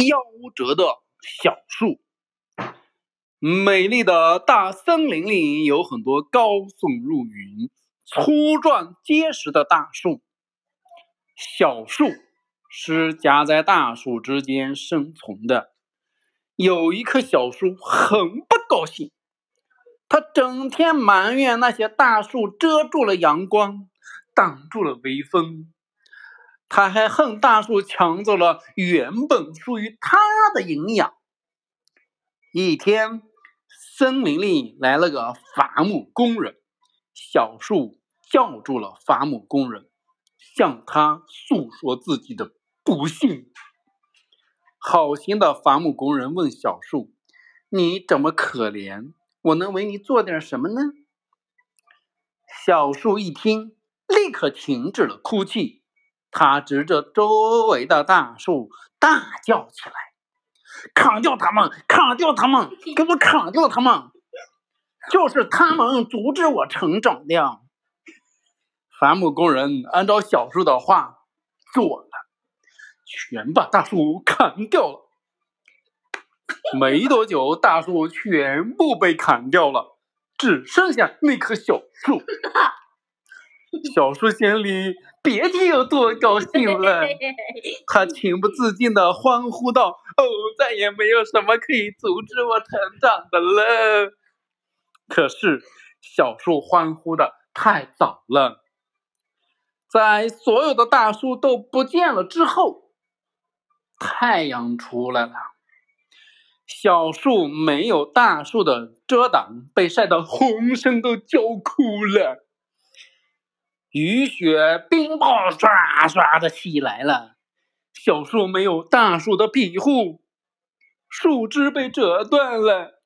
夭折的小树。美丽的大森林里有很多高耸入云、粗壮结实的大树。小树是夹在大树之间生存的。有一棵小树很不高兴，它整天埋怨那些大树遮住了阳光，挡住了微风。他还恨大树抢走了原本属于他的营养。一天，森林里来了个伐木工人，小树叫住了伐木工人，向他诉说自己的不幸。好心的伐木工人问小树：“你这么可怜，我能为你做点什么呢？”小树一听，立刻停止了哭泣。他指着周围的大树大叫起来：“砍掉它们！砍掉它们！给我砍掉它们！就是他们阻止我成长的。”伐木工人按照小树的话做了。全把大树砍掉了，没多久，大树全部被砍掉了，只剩下那棵小树。小树心里别提有多高兴了，他情不自禁的欢呼道：“哦，再也没有什么可以阻止我成长的了。”可是，小树欢呼的太早了，在所有的大树都不见了之后。太阳出来了，小树没有大树的遮挡，被晒得浑身都焦枯了。雨雪冰雹唰唰的起来了，小树没有大树的庇护，树枝被折断了。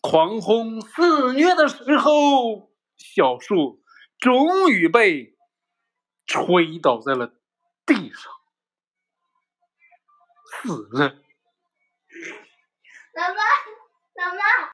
狂风肆虐的时候，小树终于被吹倒在了地上。死了。爸爸。